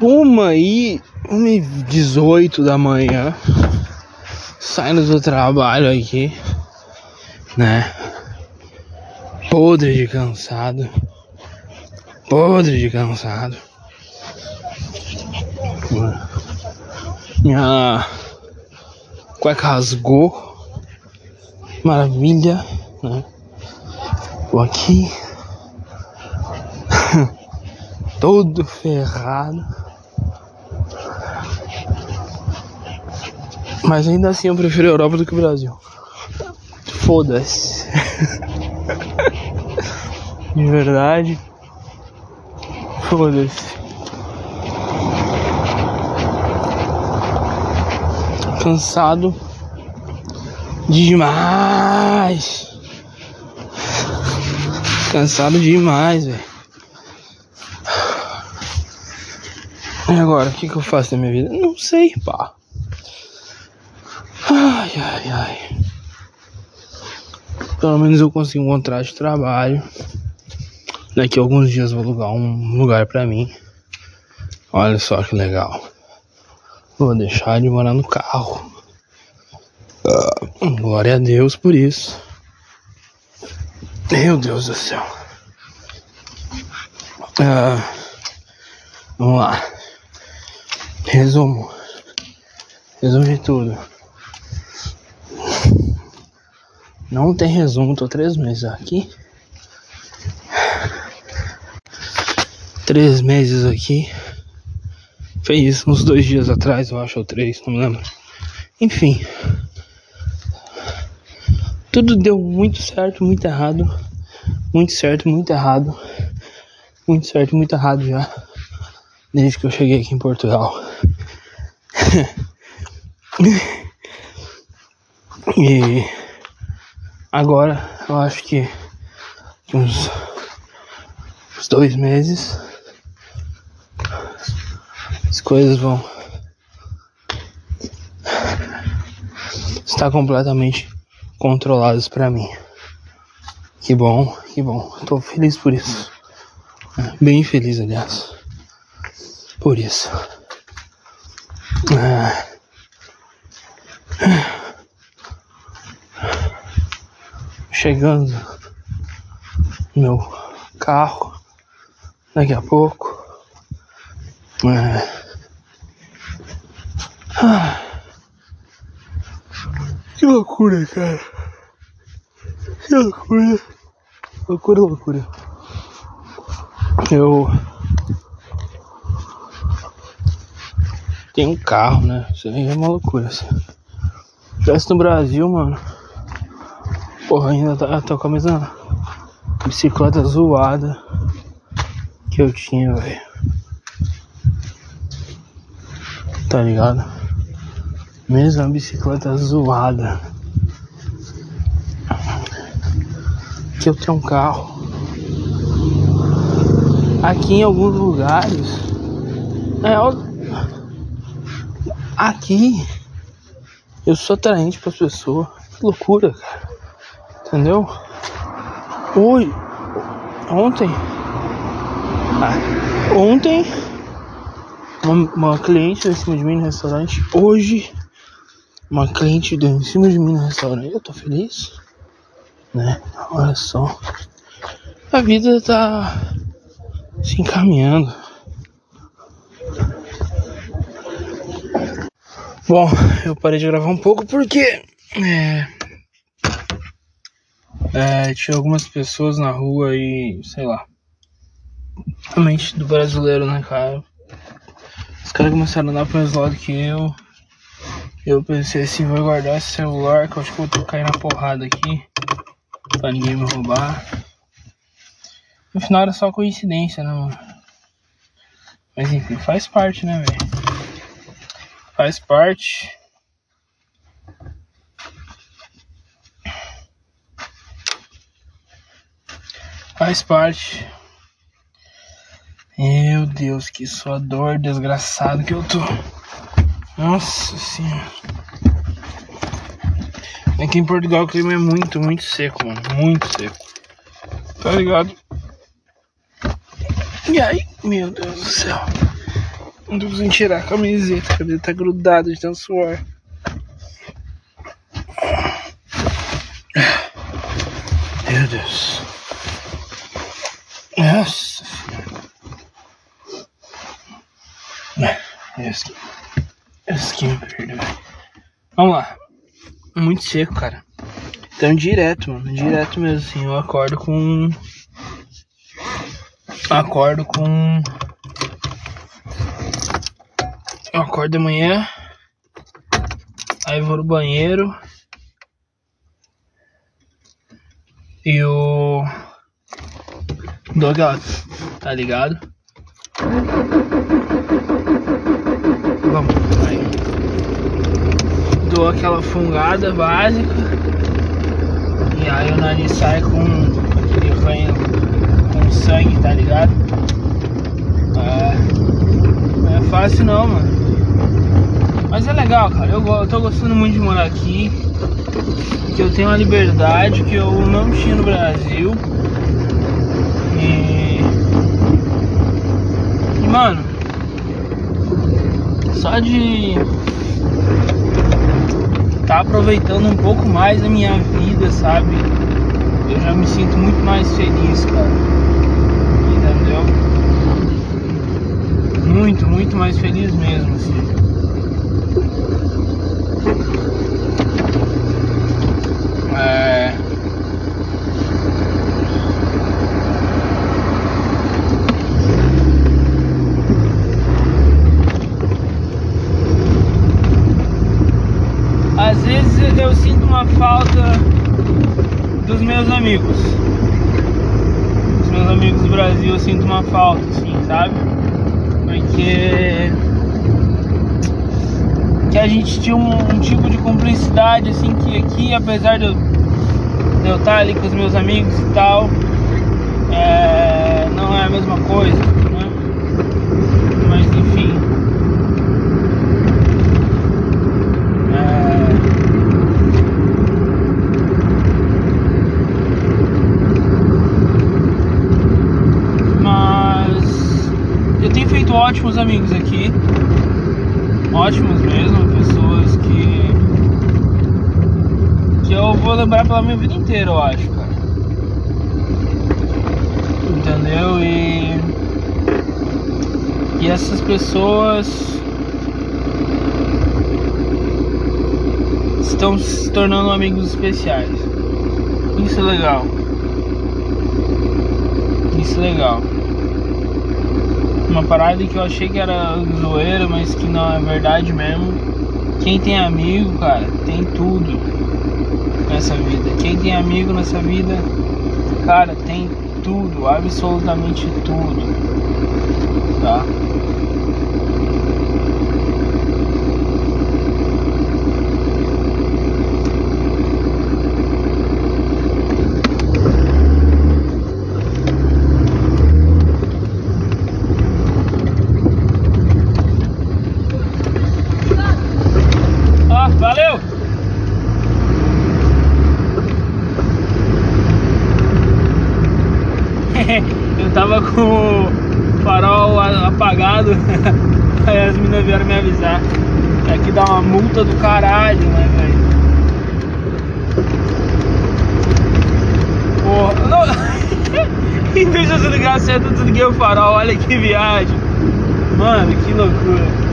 Uma e. Uma e 18 da manhã. Saindo do trabalho aqui. Né? Podre de cansado. Podre de cansado. Minha cueca rasgou. Maravilha, né? Tô aqui. Todo ferrado. Mas ainda assim eu prefiro a Europa do que o Brasil. Foda-se. De verdade. Foda-se. Cansado demais. Cansado demais, velho. E agora, o que, que eu faço na minha vida? Não sei, pá. Ai, ai, ai. Pelo menos eu consigo um contrato de trabalho. Daqui a alguns dias vou alugar um lugar pra mim. Olha só que legal. Vou deixar de morar no carro. Uh, glória a Deus por isso. Meu Deus do céu. Uh, vamos lá. Resumo. Resumo de tudo. Não tem resumo, tô três meses aqui. Três meses aqui. Fez isso uns dois dias atrás, eu acho, ou três, não me lembro. Enfim. Tudo deu muito certo, muito errado. Muito certo, muito errado. Muito certo, muito errado já. Desde que eu cheguei aqui em Portugal. e agora eu acho que uns, uns dois meses as coisas vão estar completamente controladas para mim. Que bom, que bom. Tô feliz por isso. Bem feliz, aliás. Por isso. É. Chegando meu carro daqui a pouco. É. Que loucura, cara. Que loucura. Loucura, loucura. Eu. Tenho um carro, né? Isso aí é uma loucura. Assim. Se no Brasil, mano. Porra, ainda tá, tô com a mesma bicicleta zoada que eu tinha, velho. Tá ligado? Mesma bicicleta zoada. Que eu tenho um carro. Aqui em alguns lugares. É, aqui eu sou atraente para as pessoas. Que loucura, cara. Entendeu? Oi. Ontem. Ah, ontem. Uma, uma cliente em cima de mim no restaurante. Hoje uma cliente deu em cima de mim no restaurante. Eu tô feliz, né? Olha só. A vida tá se encaminhando. Bom, eu parei de gravar um pouco porque é, é, tinha algumas pessoas na rua e sei lá. Realmente do brasileiro, né, cara? Os caras começaram a andar mesmo lado que eu. Eu pensei assim, vou guardar esse celular que eu acho que vou cair na porrada aqui. Pra ninguém me roubar. No final era só coincidência. Né, Mas enfim, faz parte, né, velho? Faz parte. Faz parte. Meu Deus, que só dor desgraçado que eu tô. Nossa senhora. Aqui em Portugal o clima é muito, muito seco, mano. Muito seco. Tá ligado? E aí, meu Deus do céu. Não tô conseguindo tirar a camiseta, a camiseta tá grudada de tanto suor. Meu Deus. Nossa senhora. Esse. Esse aqui me perdeu. Vamos lá. Muito seco, cara. Então direto, mano. Direto mesmo, assim. Eu acordo com. Acordo com. Eu acordo de manhã. Aí vou no banheiro. E o. aquela. Tá ligado? Vamos, aí. Dou aquela fungada básica. E aí o nariz sai com aquele ranho com sangue, tá ligado? É, não é fácil não, mano. Mas é legal, cara. Eu, eu tô gostando muito de morar aqui que eu tenho uma liberdade que eu não tinha no Brasil. E, mano, só de tá aproveitando um pouco mais da minha vida, sabe? Eu já me sinto muito mais feliz, cara. Entendeu? Muito, muito mais feliz mesmo, assim. É... Às vezes eu sinto uma falta dos meus amigos. Meus amigos do Brasil eu sinto uma falta, assim, sabe? Porque que a gente tinha um, um, tipo de cumplicidade assim que aqui apesar de eu, de eu estar ali com os meus amigos e tal é, não é a mesma coisa né? mas enfim é, mas eu tenho feito ótimos amigos aqui ótimos mesmo, pessoas que que eu vou lembrar pela minha vida inteira, eu acho, cara. Entendeu? E e essas pessoas estão se tornando amigos especiais. Isso é legal. Isso é legal uma parada que eu achei que era zoeira, mas que não é verdade mesmo. Quem tem amigo, cara, tem tudo nessa vida. Quem tem amigo nessa vida, cara, tem tudo, absolutamente tudo. Tá? tava com o farol apagado. Aí as meninas vieram me avisar. Aqui dá uma multa do caralho, né, velho? Porra, não. de eu desligar a seta, eu desliguei o farol. Olha que viagem. Mano, que loucura.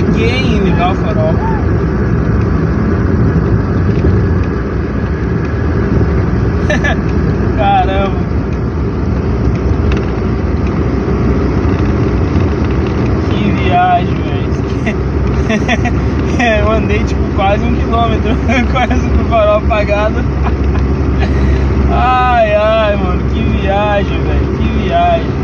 Em ligar o farol. Caramba. Que viagem, velho. Eu andei tipo quase um quilômetro, quase com o farol apagado. Ai, ai, mano, que viagem, velho, que viagem.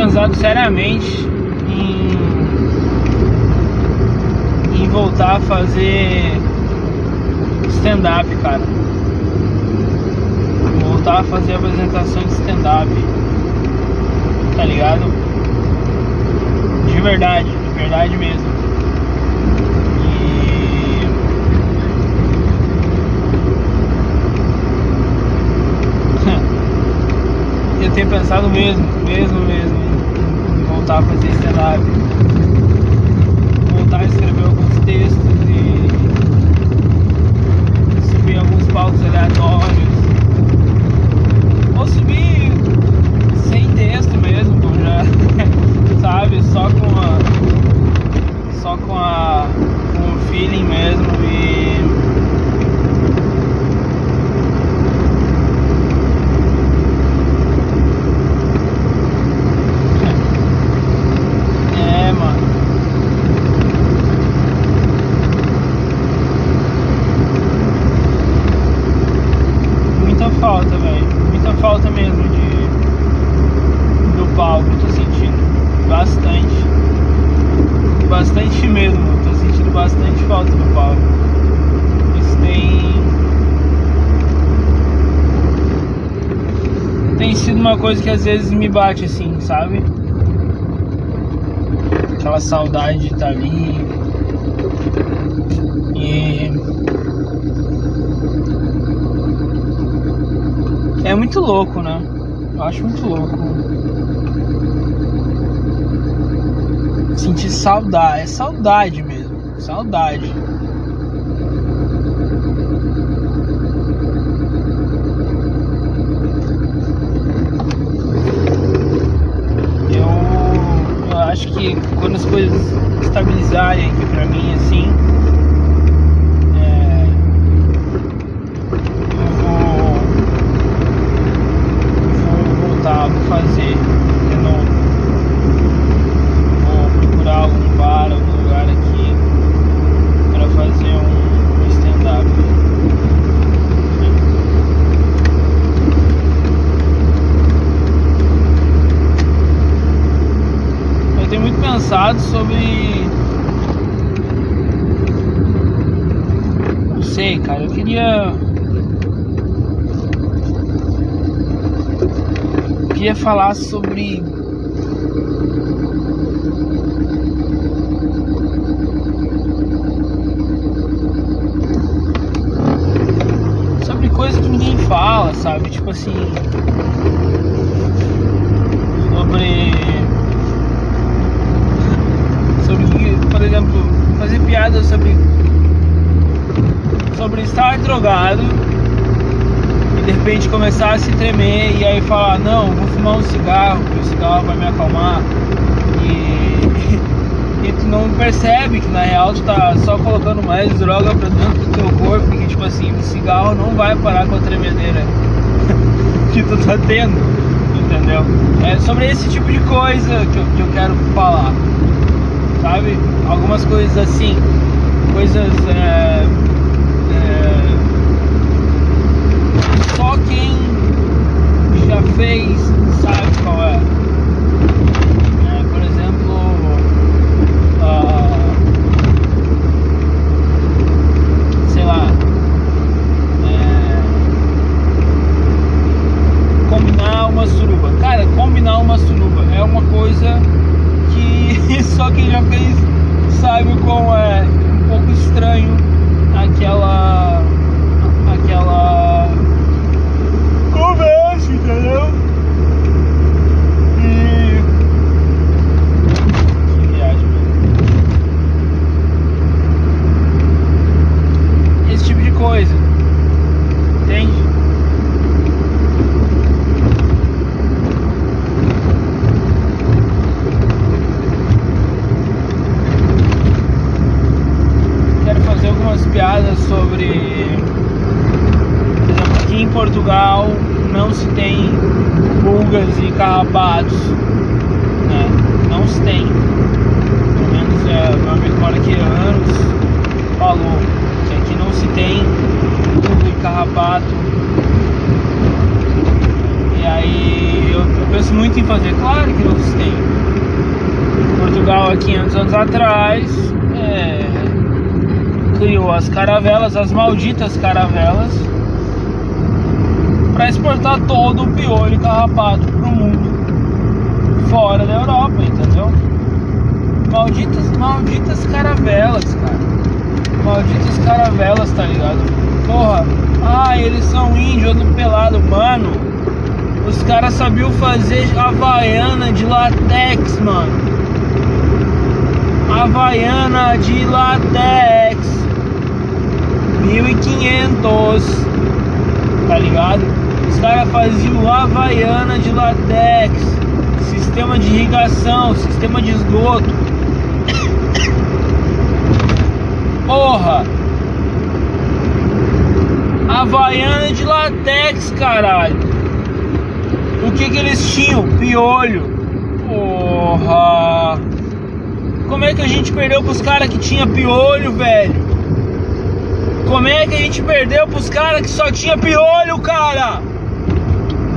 pensado seriamente em, voltar a fazer stand-up, cara. Voltar a fazer apresentação de stand-up. Tá ligado? De verdade, de verdade mesmo. E. Eu tenho pensado mesmo, mesmo, mesmo, em voltar a fazer stand-up. Voltar a escrever alguns textos e subir alguns palcos aleatórios. Ou subir sem texto mesmo, já, sabe? Só com a. Só com a. com o feeling mesmo e. É, mano. Muita falta, velho. Muita falta mesmo de do palco. Eu tô sentindo bastante. Bastante mesmo. Eu tô sentindo bastante falta do palco. Isso tem. Tem sido uma coisa que às vezes me bate assim, sabe? Aquela saudade de estar ali. E. É muito louco, né? Eu acho muito louco. Sentir saudade. É saudade mesmo. Saudade. Eu, eu acho que quando as coisas estabilizarem aqui pra mim, assim. é, eu vou vou voltar, vou fazer de novo. Vou procurar algum bar, algum lugar aqui para fazer um stand-up. Eu tenho muito pensado sobre. Não sei, cara, eu queria. queria falar sobre sobre coisas que ninguém fala, sabe? Tipo assim, sobre sobre por exemplo, fazer piada sobre sobre estar drogado e de repente começar a se tremer e aí falar, não, vou fumar um cigarro, que o cigarro vai me acalmar e, e tu não percebe que na real tu tá só colocando mais droga pra dentro do teu corpo que tipo assim, o cigarro não vai parar com a tremedeira que tu tá tendo, entendeu? É sobre esse tipo de coisa que eu, que eu quero falar, sabe? Algumas coisas assim, coisas é, só quem já fez sabe qual é. É, por exemplo, ah, sei lá, é, combinar uma suruba. Cara, combinar uma suruba é uma coisa que só quem já fez sabe como é um pouco estranho aquela aquela conversa, entendeu? E que viagem, velho. Esse tipo de coisa. Entende? Quero fazer algumas piadas sobre por exemplo, aqui em Portugal não se tem carrapatos, né? Não se tem. Pelo menos é, meu amigo aqui há anos falou que aqui não se tem pulga e carrapato. E aí eu, eu penso muito em fazer, claro que não se tem. Portugal há 500 anos atrás é, criou as caravelas, as malditas caravelas, para exportar todo o piolho carrapato para o mundo fora da Europa, entendeu? Malditas, malditas caravelas, cara. Malditas caravelas, tá ligado? Porra, ah, eles são índios do pelado, mano. Os caras sabiam fazer havaiana de latex, mano. Havaiana de latex 1500 Tá ligado? Os caras faziam Havaiana de latex Sistema de irrigação, sistema de esgoto Porra Havaiana de latex, caralho O que que eles tinham? Piolho Porra como é que a gente perdeu pros caras que tinha piolho, velho? Como é que a gente perdeu pros caras que só tinha piolho, cara?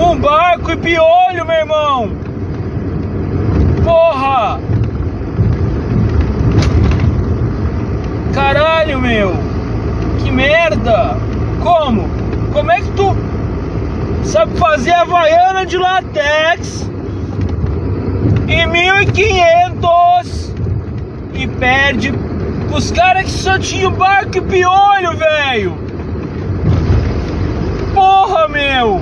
Um barco e piolho, meu irmão. Porra! Caralho, meu. Que merda. Como? Como é que tu sabe fazer havaiana de latex em 1500? e perde os caras que só tinham barco e piolho, velho. Porra, meu.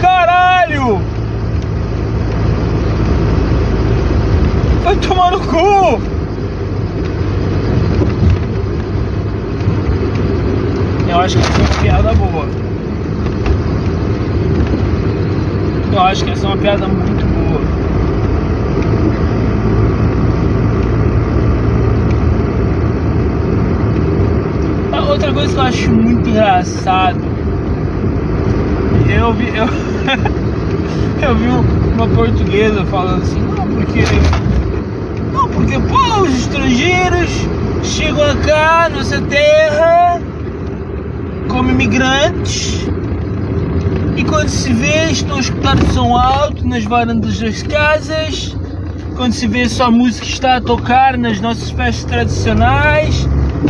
Caralho. Vai tomar no cu. Eu acho que essa é uma piada boa. Eu acho que essa é uma piada muito boa. outra coisa que eu acho muito engraçado. Eu vi. Eu, eu vi uma portuguesa falando assim, não, porque. Não, porque pô, os estrangeiros chegam cá, nossa terra, como imigrantes. E quando se vê, estão a escutar o som alto nas varandas das casas. Quando se vê só a música está a tocar nas nossas festas tradicionais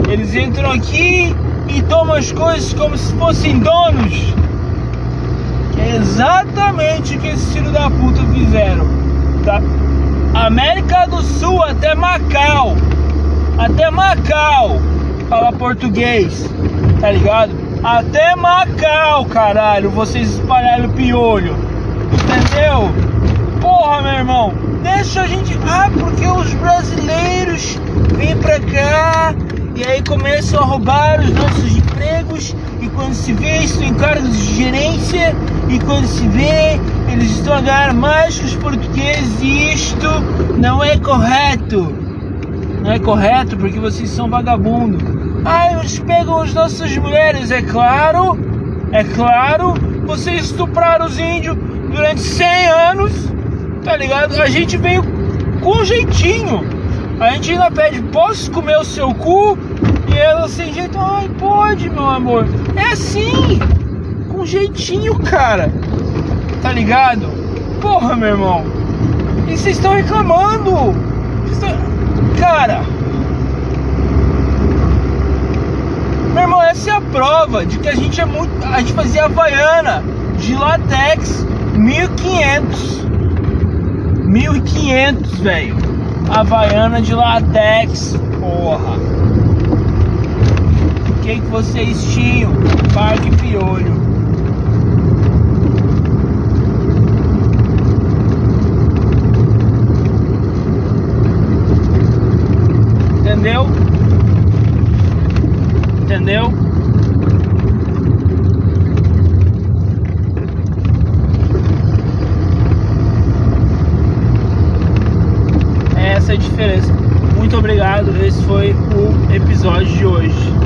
eles entram aqui e tomam as coisas como se fossem donos. Exatamente o que esses filhos da puta fizeram. Tá? América do Sul até Macau. Até Macau. Fala português. Tá ligado? Até Macau, caralho. Vocês espalharam piolho. Entendeu? Porra, meu irmão. Deixa a gente. Ah, porque os brasileiros vêm pra cá e aí começam a roubar os nossos empregos e quando se vê estão em cargos de gerência e quando se vê eles estão a ganhar mais que os portugueses e isto não é correto. Não é correto porque vocês são vagabundos. Ah, eles pegam as nossas mulheres, é claro, é claro, vocês estupraram os índios durante 100 anos, tá ligado? A gente veio com jeitinho. A gente ainda pede, posso comer o seu cu? E ela sem jeito, ai, pode, meu amor. É assim, com jeitinho, cara. Tá ligado? Porra, meu irmão. E vocês estão reclamando. Cara. Meu irmão, essa é a prova de que a gente é muito. A gente fazia Havaiana de latex 1500. 1500, velho. Havaiana de latex, porra. Que, que vocês tinham? Parque Piolho. Entendeu? Entendeu? essa é a diferença. Muito obrigado, esse foi o episódio de hoje.